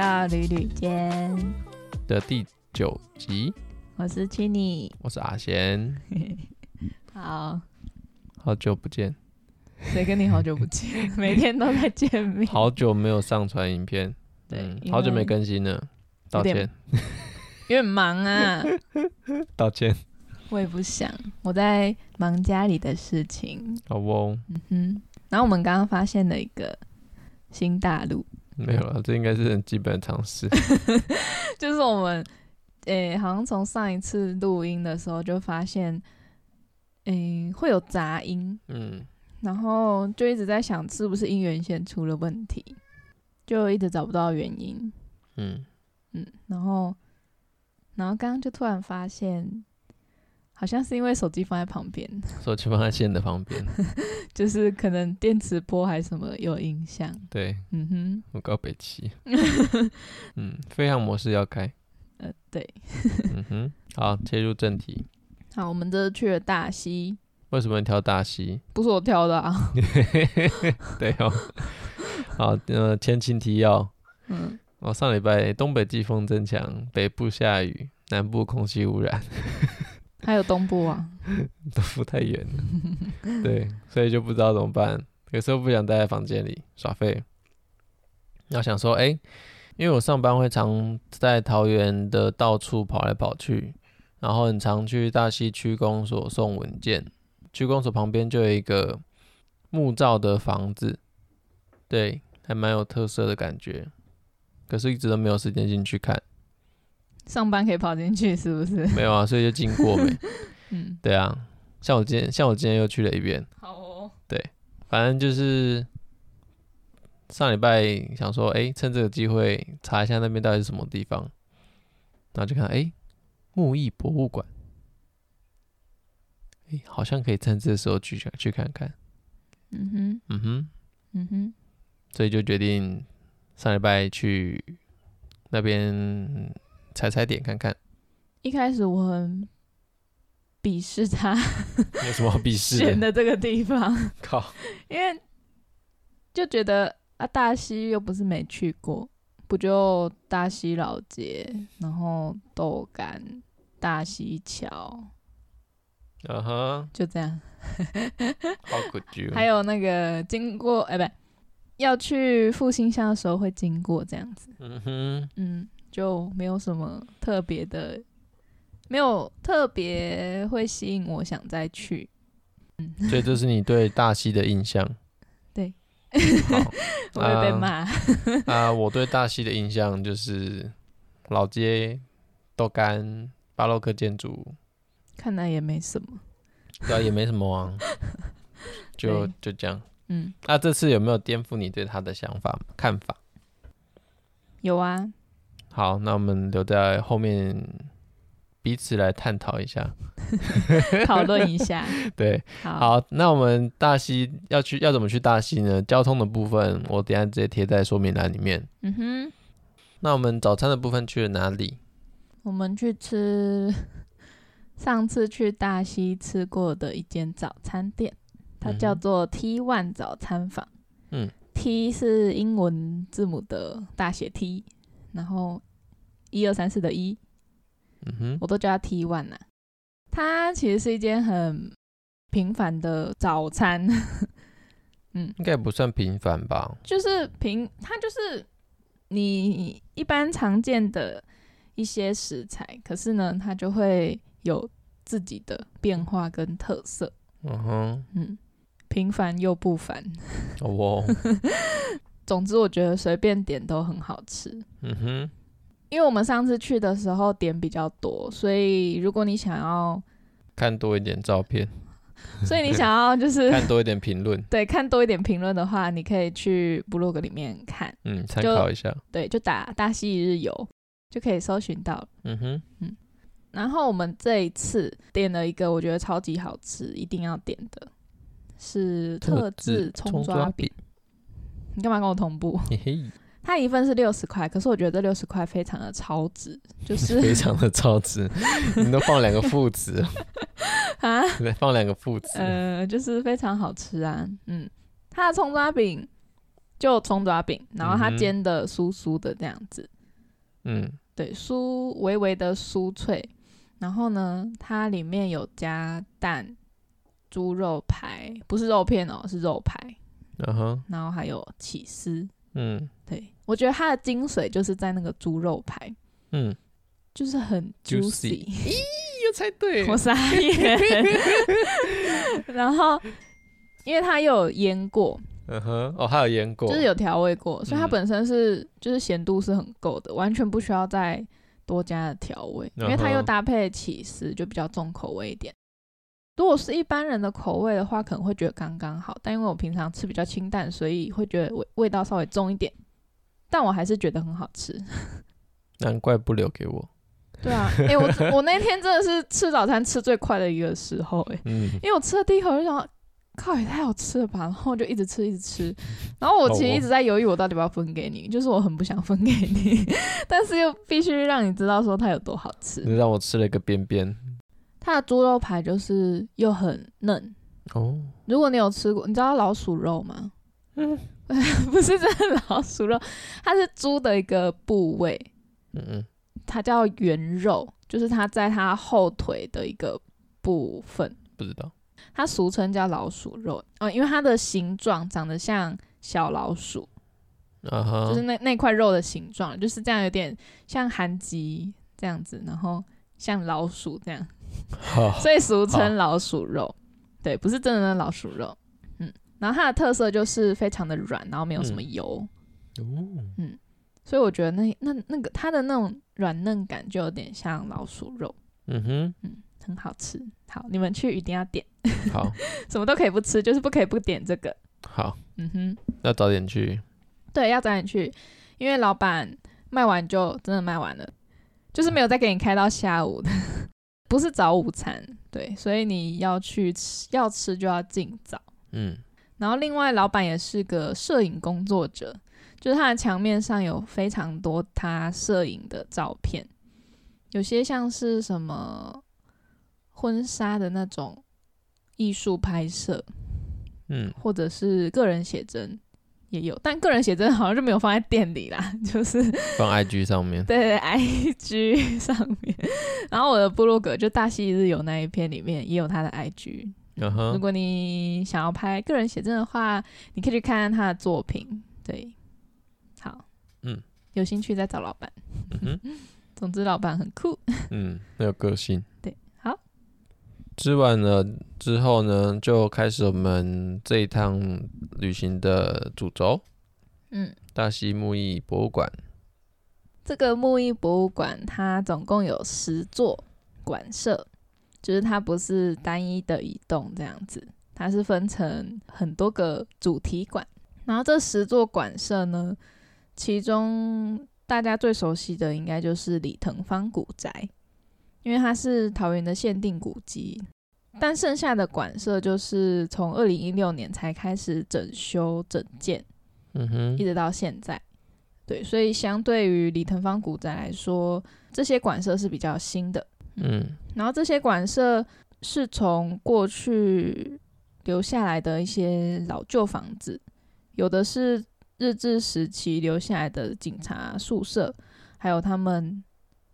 到旅旅间的第九集。我是 Chinny，我是阿贤。好，好久不见。谁跟你好久不见？每天都在见面。好久没有上传影片，对、嗯，好久没更新了，道歉。有点忙啊，道歉。我也不想，我在忙家里的事情。好哦。嗯哼。然后我们刚刚发现了一个新大陆。没有了，这应该是很基本的常识。就是我们，诶、欸，好像从上一次录音的时候就发现，诶、欸，会有杂音。嗯。然后就一直在想，是不是音源线出了问题，就一直找不到原因。嗯嗯。然后，然后刚刚就突然发现，好像是因为手机放在旁边，手机放在线的旁边，就是可能电磁波还是什么有影响。对，嗯哼，我告北齐。嗯，飞航模式要开。呃，对。嗯哼，好，切入正题。好，我们这次去了大溪。为什么你挑大溪？不是我挑的啊。对哦。好，呃，前情提要。嗯。我上礼拜东北季风增强，北部下雨，南部空气污染。还有东部啊，东部太远了，对，所以就不知道怎么办。有时候不想待在房间里耍废，要想说，哎、因为我上班会常在桃园的到处跑来跑去，然后很常去大溪区公所送文件。区公所旁边就有一个木造的房子，对，还蛮有特色的感觉，可是一直都没有时间进去看。上班可以跑进去是不是？没有啊，所以就经过没。嗯，对啊，像我今天，像我今天又去了一遍。好哦。对，反正就是上礼拜想说，哎、欸，趁这个机会查一下那边到底是什么地方，然后就看，哎、欸，木艺博物馆，哎、欸，好像可以趁这个时候去去看看。嗯哼，嗯哼，嗯哼，所以就决定上礼拜去那边。踩踩点看看。一开始我很鄙视他，有什么好鄙视的？选的这个地方，靠，因为就觉得啊，大溪又不是没去过，不就大溪老街，然后豆干、大溪桥，嗯哼，就这样。好可惜。还有那个经过，哎、欸，不，要去复兴乡的时候会经过这样子。嗯哼，嗯。就没有什么特别的，没有特别会吸引我想再去。嗯，所以这是你对大溪的印象。对，好，我会被骂。啊，我对大溪的印象就是老街、豆干、巴洛克建筑。看来也没什么。对啊，也没什么啊。就就这样。嗯。那这次有没有颠覆你对他的想法、看法？有啊。好，那我们留在后面彼此来探讨一下，讨论一下。对，好，好，那我们大溪要去要怎么去大溪呢？交通的部分我等下直接贴在说明栏里面。嗯哼。那我们早餐的部分去了哪里？我们去吃上次去大溪吃过的一间早餐店，它叫做 T One 早餐坊。嗯，T 是英文字母的大写 T。然后一二三四的一，嗯哼，我都叫它 T one 呐。它其实是一间很平凡的早餐，嗯，应该不算平凡吧？就是平，它就是你一般常见的一些食材，可是呢，它就会有自己的变化跟特色。嗯哼，嗯，平凡又不凡。哦。总之，我觉得随便点都很好吃。嗯哼，因为我们上次去的时候点比较多，所以如果你想要看多一点照片，所以你想要就是 看多一点评论，对，看多一点评论的话，你可以去 blog 里面看，嗯，参考一下。对，就打大溪一日游就可以搜寻到。嗯哼，嗯。然后我们这一次点了一个我觉得超级好吃，一定要点的是特制葱抓饼。你干嘛跟我同步？嘿嘿，它一份是六十块，可是我觉得这六十块非常的超值，就是 非常的超值。你都放两个副词 啊？放两个副词，呃，就是非常好吃啊。嗯，它的葱抓饼就葱抓饼，然后它煎的酥酥的这样子，嗯，对，酥微微的酥脆，然后呢，它里面有加蛋、猪肉排，不是肉片哦，是肉排，嗯哼，然后还有起司，嗯，对，我觉得它的精髓就是在那个猪肉排，嗯，就是很 juicy，咦，又猜对，我傻眼，然后因为它又有腌过。嗯哼，哦，还有腌过，就是有调味过，所以它本身是、嗯、就是咸度是很够的，完全不需要再多加的调味，因为它又搭配起司，就比较重口味一点。如果是一般人的口味的话，可能会觉得刚刚好，但因为我平常吃比较清淡，所以会觉得味味道稍微重一点，但我还是觉得很好吃。难怪不留给我。对啊，哎、欸，我我那天真的是吃早餐吃最快的一个时候、欸，哎、嗯，因为我吃了第一口就想。靠，也太好吃了吧！然后我就一直吃，一直吃。然后我其实一直在犹豫，我到底要不要分给你。就是我很不想分给你，但是又必须让你知道说它有多好吃。你让我吃了一个边边。它的猪肉排就是又很嫩哦。如果你有吃过，你知道老鼠肉吗？嗯，不是真的老鼠肉，它是猪的一个部位。嗯嗯，它叫圆肉，就是它在它后腿的一个部分。不知道。它俗称叫老鼠肉哦，因为它的形状长得像小老鼠，uh huh. 就是那那块肉的形状就是这样，有点像韩吉这样子，然后像老鼠这样，oh. 所以俗称老鼠肉。Oh. 对，不是真的的老鼠肉。嗯，然后它的特色就是非常的软，然后没有什么油。嗯，嗯，所以我觉得那那那个它的那种软嫩感就有点像老鼠肉。嗯哼，嗯。很好吃，好，你们去一定要点。好，什么都可以不吃，就是不可以不点这个。好，嗯哼，要早点去。对，要早点去，因为老板卖完就真的卖完了，就是没有再给你开到下午的，不是早午餐。对，所以你要去吃，要吃就要尽早。嗯，然后另外，老板也是个摄影工作者，就是他的墙面上有非常多他摄影的照片，有些像是什么。婚纱的那种艺术拍摄，嗯，或者是个人写真也有，但个人写真好像就没有放在店里啦，就是放 IG 上面。对，对，IG 上面。然后我的部落格就大溪日有那一篇里面也有他的 IG。Uh huh. 如果你想要拍个人写真的话，你可以去看看他的作品。对，好，嗯，有兴趣再找老板。嗯哼，总之老板很酷。嗯，很有个性。对。吃完了之后呢，就开始我们这一趟旅行的主轴。嗯，大溪木艺博物馆。这个木艺博物馆它总共有十座馆舍，就是它不是单一的一栋这样子，它是分成很多个主题馆。然后这十座馆舍呢，其中大家最熟悉的应该就是李腾芳古宅。因为它是桃园的限定古迹，但剩下的馆舍就是从二零一六年才开始整修整建，嗯哼，一直到现在，对，所以相对于李腾芳古宅来说，这些馆舍是比较新的，嗯，然后这些馆舍是从过去留下来的一些老旧房子，有的是日治时期留下来的警察宿舍，还有他们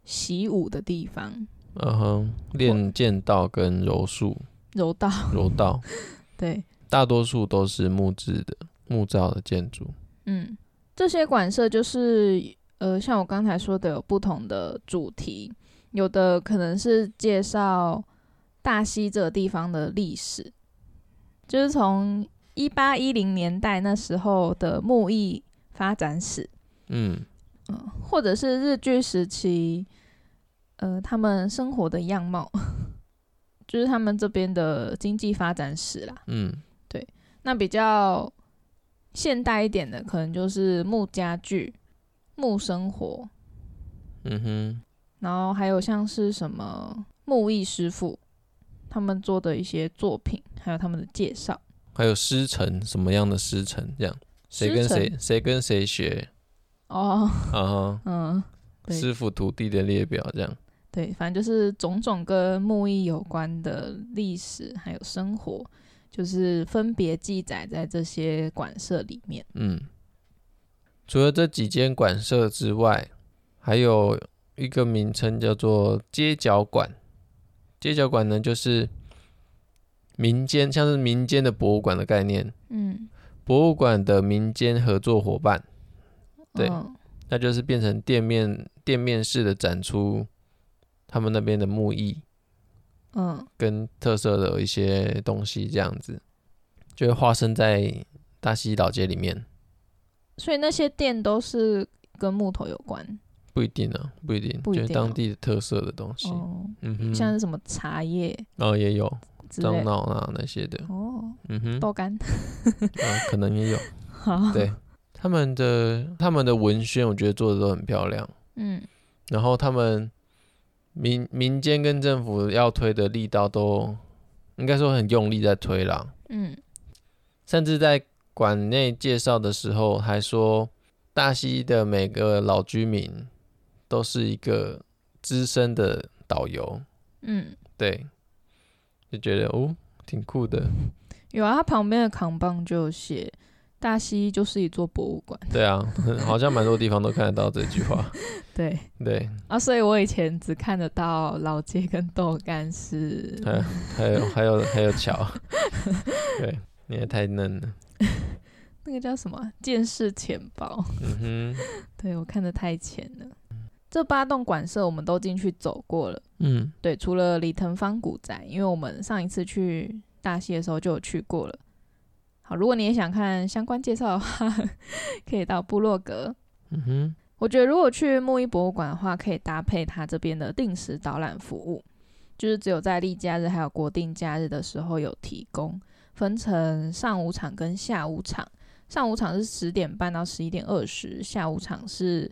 习武的地方。嗯哼，练剑道跟柔术，柔道，柔道，对，大多数都是木质的木造的建筑。嗯，这些馆舍就是呃，像我刚才说的，有不同的主题，有的可能是介绍大溪这个地方的历史，就是从一八一零年代那时候的木艺发展史，嗯。嗯，或者是日据时期。呃，他们生活的样貌，就是他们这边的经济发展史啦。嗯，对。那比较现代一点的，可能就是木家具、木生活。嗯哼。然后还有像是什么木艺师傅，他们做的一些作品，还有他们的介绍。还有师承，什么样的师承？这样，谁跟谁，谁跟谁学？哦。嗯。师傅徒弟的列表，这样。对，反正就是种种跟木艺有关的历史，还有生活，就是分别记载在这些馆舍里面。嗯，除了这几间馆舍之外，还有一个名称叫做街角馆。街角馆呢，就是民间像是民间的博物馆的概念。嗯，博物馆的民间合作伙伴，对，哦、那就是变成店面店面式的展出他们那边的木艺，嗯，跟特色的一些东西这样子，就会化身在大溪老街里面。所以那些店都是跟木头有关？不一定啊，不一定，不一定哦、就是当地的特色的东西。哦、嗯哼，像是什么茶叶，哦，也有樟脑啊那些的。哦，嗯哼，豆干，啊，可能也有。好，对，他们的他们的文宣，我觉得做的都很漂亮。嗯，然后他们民民间跟政府要推的力道都应该说很用力在推啦。嗯，甚至在。馆内介绍的时候还说，大溪的每个老居民都是一个资深的导游。嗯，对，就觉得哦，挺酷的。有啊，他旁边的扛棒就写“大溪就是一座博物馆”。对啊，好像蛮多地方都看得到这句话。对对啊，所以我以前只看得到老街跟豆干是，还还有还有还有桥。对，你也太嫩了。那个叫什么？见识浅薄。嗯哼，对，我看得太浅了。这八栋馆舍我们都进去走过了。嗯，对，除了李腾芳古宅，因为我们上一次去大溪的时候就有去过了。好，如果你也想看相关介绍的话，可以到部落格。嗯哼，我觉得如果去木艺博物馆的话，可以搭配它这边的定时导览服务，就是只有在例假日还有国定假日的时候有提供。分成上午场跟下午场，上午场是十点半到十一点二十，下午场是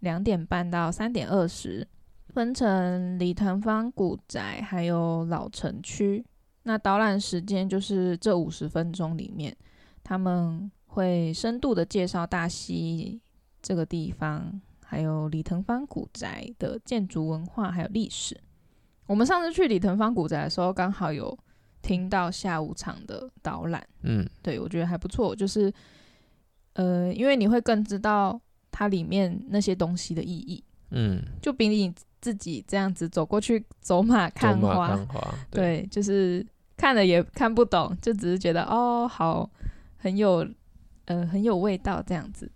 两点半到三点二十。分成李腾芳古宅还有老城区，那导览时间就是这五十分钟里面，他们会深度的介绍大溪这个地方，还有李腾芳古宅的建筑文化还有历史。我们上次去李腾芳古宅的时候，刚好有。听到下午场的导览，嗯，对，我觉得还不错，就是，呃，因为你会更知道它里面那些东西的意义，嗯，就比你自己这样子走过去走马看花，看花 对，对，就是看了也看不懂，就只是觉得哦，好，很有，呃，很有味道这样子，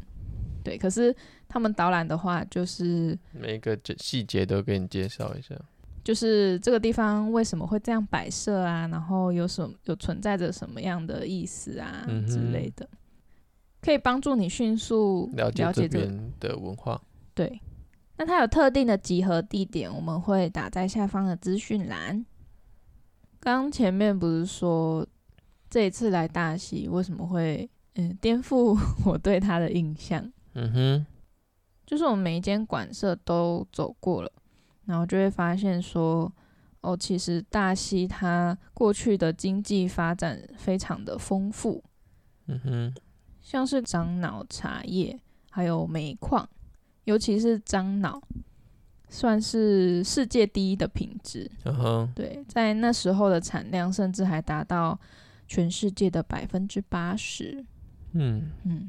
对。可是他们导览的话，就是每一个细节都给你介绍一下。就是这个地方为什么会这样摆设啊？然后有什么有存在着什么样的意思啊、嗯、之类的，可以帮助你迅速了解这边的文化。对，那它有特定的集合地点，我们会打在下方的资讯栏。刚前面不是说这一次来大溪为什么会嗯颠覆我对它的印象？嗯哼，就是我们每一间馆舍都走过了。然后就会发现说，哦，其实大溪它过去的经济发展非常的丰富，嗯哼，像是樟脑茶叶，还有煤矿，尤其是樟脑，算是世界第一的品质，对，在那时候的产量甚至还达到全世界的百分之八十，嗯。嗯，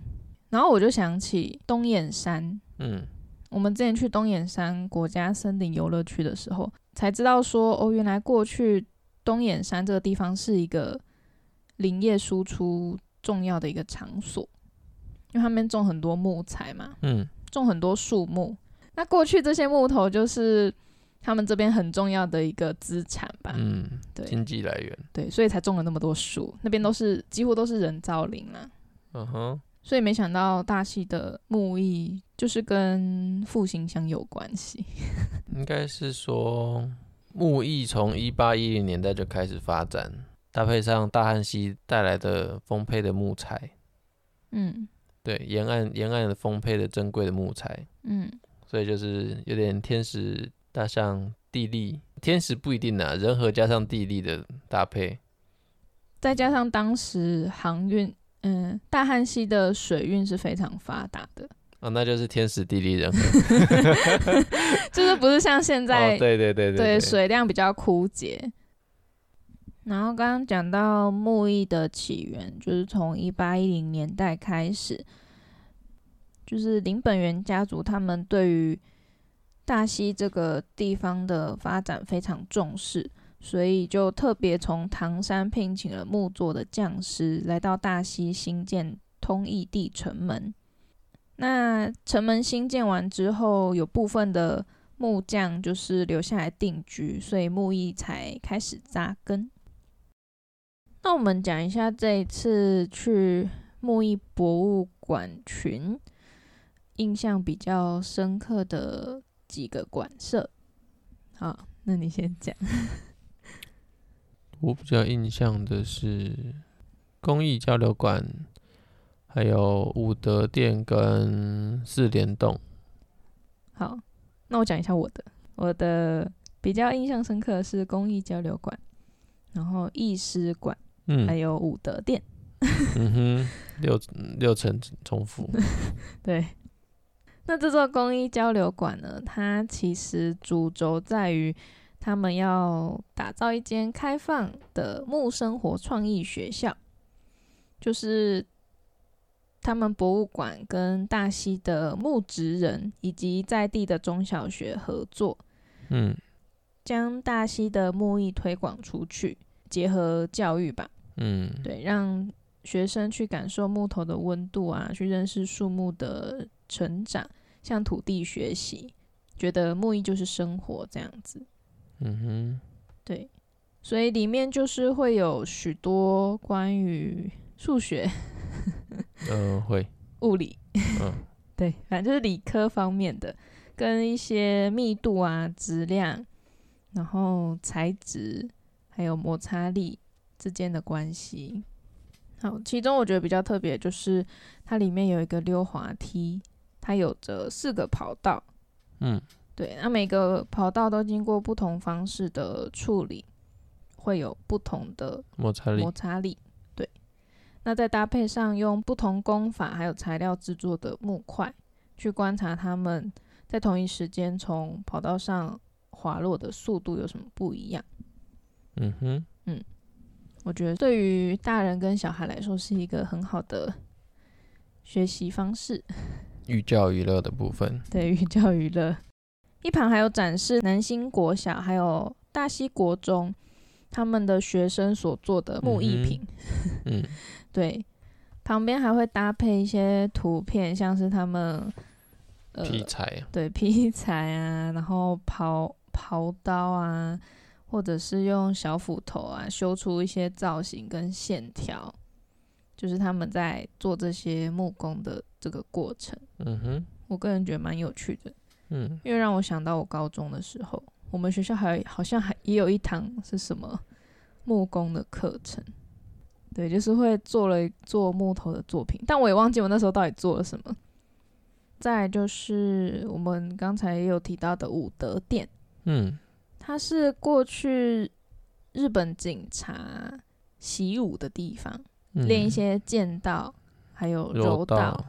然后我就想起东眼山，嗯。我们之前去东眼山国家森林游乐区的时候，才知道说哦，原来过去东眼山这个地方是一个林业输出重要的一个场所，因为他们种很多木材嘛，嗯，种很多树木。那过去这些木头就是他们这边很重要的一个资产吧，嗯，对，经济来源，对，所以才种了那么多树。那边都是几乎都是人造林啊，嗯哼。所以没想到大溪的木艺就是跟复兴乡有关系。应该是说木艺从一八一零年代就开始发展，搭配上大汉溪带来的丰沛的木材，嗯，对，沿岸沿岸的丰沛的珍贵的木材，嗯，所以就是有点天时搭上地利，天时不一定啊，人和加上地利的搭配，再加上当时航运。嗯，大汉溪的水运是非常发达的哦，那就是天时地利人和，就是不是像现在，哦、对对对对，对，水量比较枯竭。然后刚刚讲到木艺的起源，就是从一八一零年代开始，就是林本源家族他们对于大溪这个地方的发展非常重视，所以就特别从唐山聘请了木作的匠师来到大溪兴建通义地城门。那城门兴建完之后，有部分的木匠就是留下来定居，所以木艺才开始扎根。那我们讲一下这一次去木艺博物馆群，印象比较深刻的几个馆舍。好，那你先讲。我比较印象的是工艺交流馆，还有武德殿跟四联栋。好，那我讲一下我的。我的比较印象深刻的是工艺交流馆，然后艺师馆，嗯，还有五德殿。嗯哼，六六层重复。对。那这座公益交流馆呢，它其实主轴在于他们要打造一间开放的木生活创意学校，就是他们博物馆跟大溪的木职人以及在地的中小学合作，嗯，将大溪的木艺推广出去，结合教育吧，嗯，对，让学生去感受木头的温度啊，去认识树木的成长，向土地学习，觉得木艺就是生活这样子。嗯哼，对，所以里面就是会有许多关于数学，嗯、呃，会物理，嗯，对，反正就是理科方面的，跟一些密度啊、质量，然后材质还有摩擦力之间的关系。好，其中我觉得比较特别，就是它里面有一个溜滑梯，它有着四个跑道。嗯，对，那每个跑道都经过不同方式的处理，会有不同的摩擦力。摩擦力，对。那再搭配上用不同工法还有材料制作的木块，去观察它们在同一时间从跑道上滑落的速度有什么不一样。嗯哼，嗯。我觉得对于大人跟小孩来说是一个很好的学习方式，寓教于乐的部分。对，寓教于乐。一旁还有展示南新国小还有大溪国中他们的学生所做的木艺品。嗯，嗯 对，旁边还会搭配一些图片，像是他们呃劈柴，对，劈柴啊，然后刨刨刀啊。或者是用小斧头啊，修出一些造型跟线条，就是他们在做这些木工的这个过程。嗯哼，我个人觉得蛮有趣的。嗯，因为让我想到我高中的时候，我们学校还好像还也有一堂是什么木工的课程。对，就是会做了做木头的作品，但我也忘记我那时候到底做了什么。再就是我们刚才也有提到的武德殿。嗯。它是过去日本警察习武的地方，练、嗯、一些剑道，还有柔道，柔道，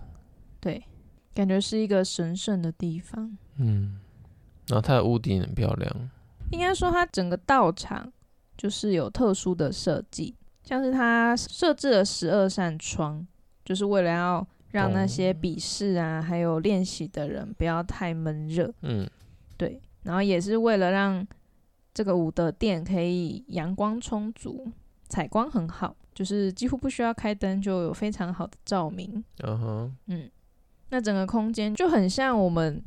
对，感觉是一个神圣的地方。嗯，然后它的屋顶很漂亮。应该说，它整个道场就是有特殊的设计，像是它设置了十二扇窗，就是为了要让那些比试啊，还有练习的人不要太闷热。嗯，对，然后也是为了让这个武德殿可以阳光充足，采光很好，就是几乎不需要开灯就有非常好的照明。Uh huh. 嗯，那整个空间就很像我们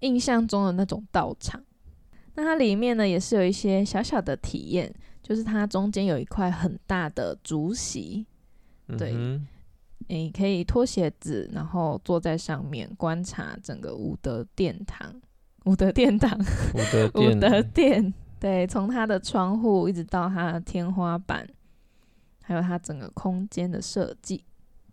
印象中的那种道场。那它里面呢也是有一些小小的体验，就是它中间有一块很大的竹席，对，你、uh huh. 可以脱鞋子，然后坐在上面观察整个武德殿堂。武德殿堂，武德殿，武德殿。对，从它的窗户一直到它的天花板，还有它整个空间的设计，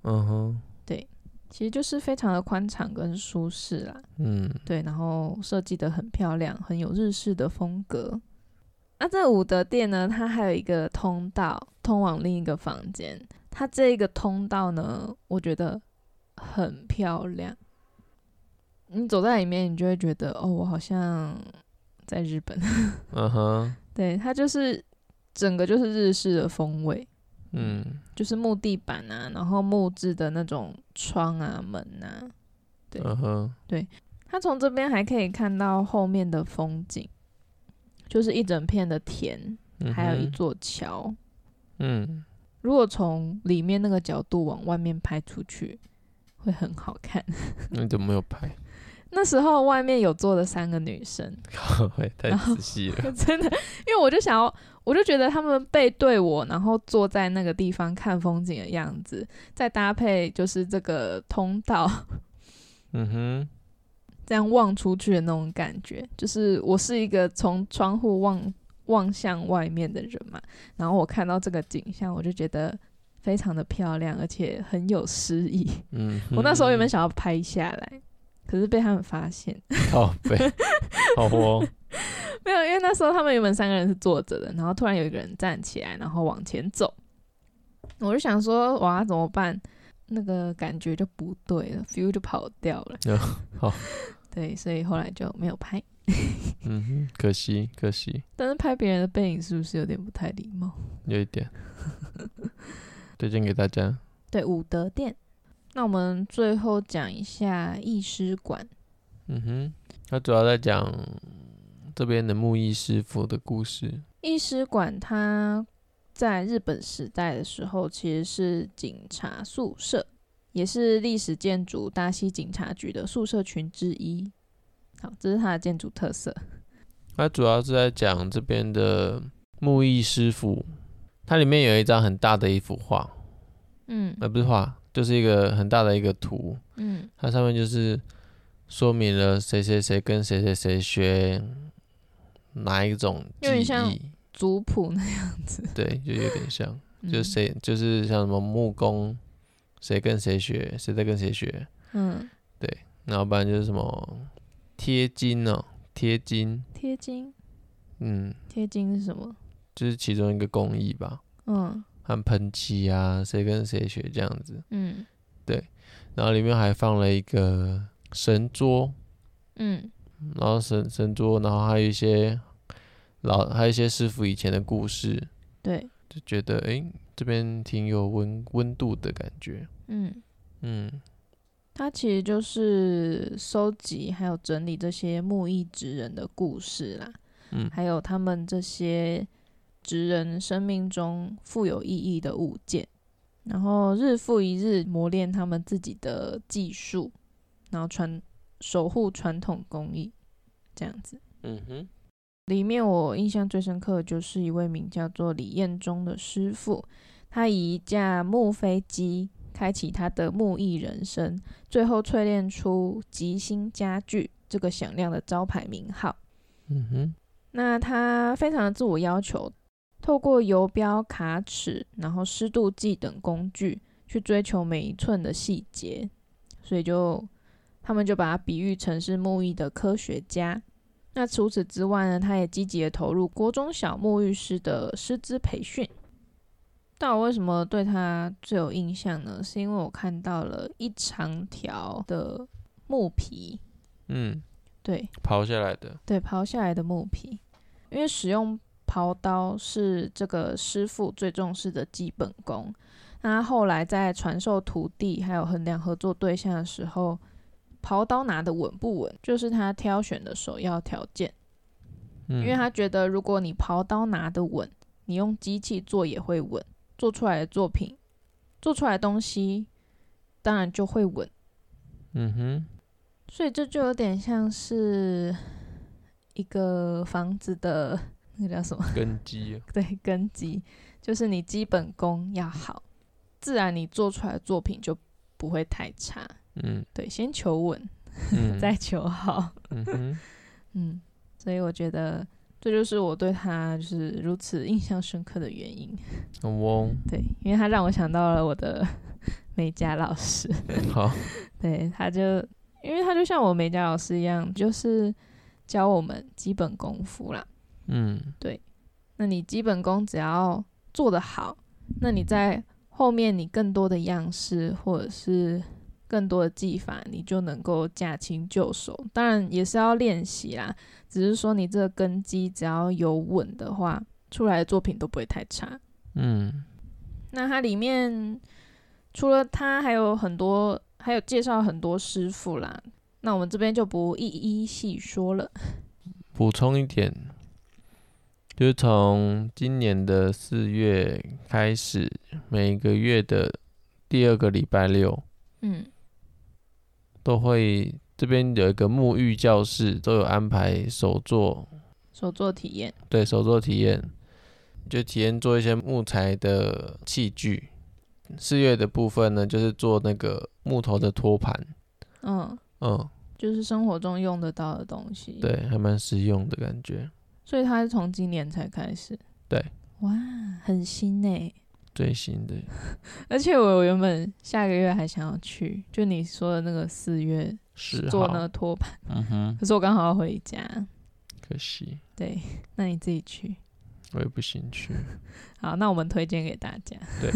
嗯哼、uh，huh. 对，其实就是非常的宽敞跟舒适啦。嗯，对，然后设计的很漂亮，很有日式的风格。那、啊、这个武德殿呢，它还有一个通道通往另一个房间。它这一个通道呢，我觉得很漂亮。你走在里面，你就会觉得，哦，我好像。在日本，嗯哼、uh，huh. 对，它就是整个就是日式的风味，嗯，就是木地板啊，然后木质的那种窗啊、门啊，对，嗯哼，对，它从这边还可以看到后面的风景，就是一整片的田，还有一座桥。嗯，如果从里面那个角度往外面拍出去，会很好看。你怎么没有拍？那时候外面有坐的三个女生，太仔细了，真的，因为我就想要，我就觉得他们背对我，然后坐在那个地方看风景的样子，再搭配就是这个通道，嗯哼，这样望出去的那种感觉，就是我是一个从窗户望望向外面的人嘛，然后我看到这个景象，我就觉得非常的漂亮，而且很有诗意。嗯，我那时候有没有想要拍下来？可是被他们发现，好被，好活，没有，因为那时候他们原本三个人是坐着的，然后突然有一个人站起来，然后往前走，我就想说，哇，怎么办？那个感觉就不对了，feel 就跑掉了。好，对，所以后来就没有拍。嗯哼，可惜，可惜。但是拍别人的背影是不是有点不太礼貌？有一点。推荐给大家。对，武德殿。那我们最后讲一下艺师馆。嗯哼，他主要在讲这边的木艺师傅的故事。艺师馆它在日本时代的时候，其实是警察宿舍，也是历史建筑大西警察局的宿舍群之一。好，这是它的建筑特色。它主要是在讲这边的木艺师傅。它里面有一张很大的一幅画，嗯，而不是画。就是一个很大的一个图，嗯，它上面就是说明了谁谁谁跟谁谁谁学哪一种技艺，族谱那样子，对，就有点像，嗯、就谁就是像什么木工，谁跟谁学，谁在跟谁学，嗯，对，然后不然就是什么贴金哦，贴金，贴金，嗯，贴金是什么？就是其中一个工艺吧，嗯。看喷漆啊，谁跟谁学这样子？嗯，对。然后里面还放了一个神桌，嗯，然后神神桌，然后还有一些老，还有一些师傅以前的故事。对，就觉得哎、欸，这边挺有温温度的感觉。嗯嗯，它其实就是收集还有整理这些木艺职人的故事啦，嗯，还有他们这些。职人生命中富有意义的物件，然后日复一日磨练他们自己的技术，然后传守护传统工艺，这样子。嗯哼，里面我印象最深刻的就是一位名叫做李彦忠的师傅，他以一架木飞机开启他的木艺人生，最后淬炼出吉星家具这个响亮的招牌名号。嗯哼，那他非常的自我要求。透过游标、卡尺，然后湿度计等工具去追求每一寸的细节，所以就他们就把它比喻成是木艺的科学家。那除此之外呢，他也积极的投入国中小木浴师的师资培训。但我为什么对他最有印象呢？是因为我看到了一长条的木皮，嗯，对，刨下来的，对，刨下来的木皮，因为使用。刨刀是这个师傅最重视的基本功。那他后来在传授徒弟，还有衡量合作对象的时候，刨刀拿得稳不稳，就是他挑选的首要条件。因为他觉得，如果你刨刀拿得稳，你用机器做也会稳，做出来的作品，做出来的东西，当然就会稳。嗯哼。所以这就有点像是一个房子的。那个叫什么？根基啊。对，根基就是你基本功要好，自然你做出来的作品就不会太差。嗯，对，先求稳，嗯、再求好。嗯，嗯，所以我觉得这就是我对他就是如此印象深刻的原因。哦，对，因为他让我想到了我的美甲老师。好，对，他就因为他就像我美甲老师一样，就是教我们基本功夫啦。嗯，对，那你基本功只要做得好，那你在后面你更多的样式或者是更多的技法，你就能够驾轻就熟。当然也是要练习啦，只是说你这个根基只要有稳的话，出来的作品都不会太差。嗯，那它里面除了它还有很多还有介绍很多师傅啦。那我们这边就不一一细说了。补充一点，就是从今年的四月开始，每个月的第二个礼拜六，嗯，都会这边有一个沐浴教室，都有安排手作，手作体验，对，手作体验，就体验做一些木材的器具。四月的部分呢，就是做那个木头的托盘，嗯。嗯，就是生活中用得到的东西，对，还蛮实用的感觉。所以它是从今年才开始，对，哇，很新诶，最新的。而且我原本下个月还想要去，就你说的那个四月做那个托盘，嗯哼，可是我刚好要回家，可惜。对，那你自己去。我也不兴趣。好，那我们推荐给大家。对，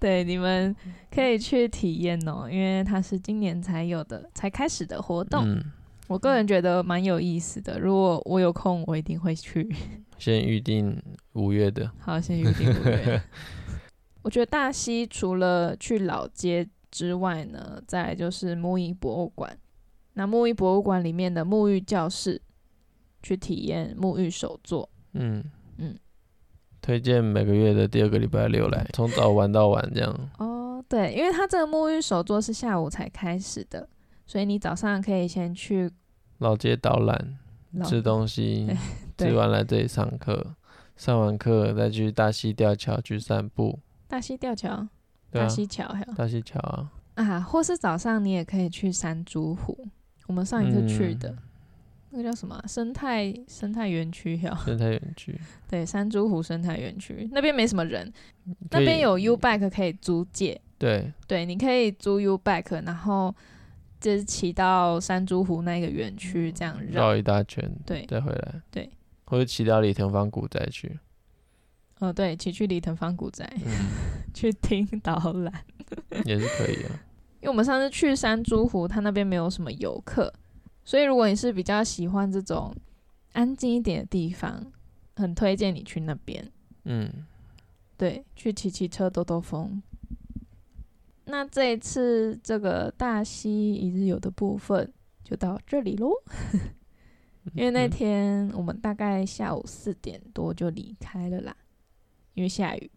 对，你们可以去体验哦，因为它是今年才有的、才开始的活动。嗯，我个人觉得蛮有意思的。如果我有空，我一定会去。先预定五月的。好，先预定五月。我觉得大溪除了去老街之外呢，再来就是木艺博物馆。那木艺博物馆里面的沐浴教室，去体验沐浴手作。嗯嗯，推荐每个月的第二个礼拜六来，从早玩到晚这样。哦，对，因为他这个沐浴手作是下午才开始的，所以你早上可以先去老街导览，吃东西，吃完来这里上课，上完课再去大溪吊桥去散步。大溪吊桥，大溪桥还有大溪桥啊啊，或是早上你也可以去山猪湖，我们上一次去的。嗯那个叫什么、啊？生态生态园区，哈。生态园区。对，山猪湖生态园区那边没什么人，那边有 U bike 可以租借。对。对，你可以租 U bike，然后就是骑到山猪湖那个园区，这样绕一大圈，对，再回来。对。或者骑到李腾芳古宅去。哦，对，骑去李腾芳古宅，嗯、去听导览 也是可以啊。因为我们上次去山猪湖，它那边没有什么游客。所以，如果你是比较喜欢这种安静一点的地方，很推荐你去那边。嗯，对，去骑骑车兜兜风。那这一次这个大溪一日游的部分就到这里喽。因为那天我们大概下午四点多就离开了啦，因为下雨。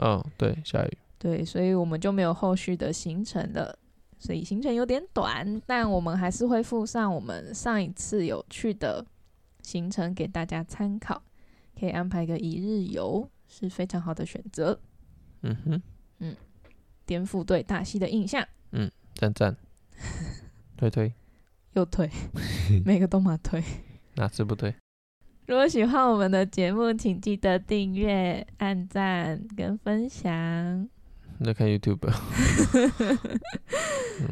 哦，对，下雨。对，所以我们就没有后续的行程了。所以行程有点短，但我们还是会附上我们上一次有去的行程给大家参考，可以安排个一日游是非常好的选择。嗯哼，嗯，颠覆对大溪的印象。嗯，赞赞，推推，又推，每个都嘛推，哪次不推？如果喜欢我们的节目，请记得订阅、按赞跟分享。在看 YouTube，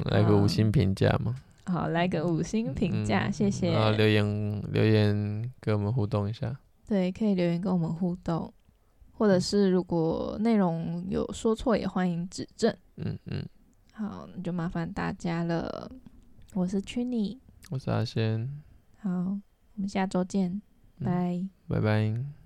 来个五星评价嘛？好，来个五星评价，嗯、谢谢。然后留言留言跟我们互动一下。对，可以留言跟我们互动，或者是如果内容有说错，也欢迎指正。嗯嗯。好，那就麻烦大家了。我是 Chunny，我是阿仙。好，我们下周见，拜、拜、拜拜。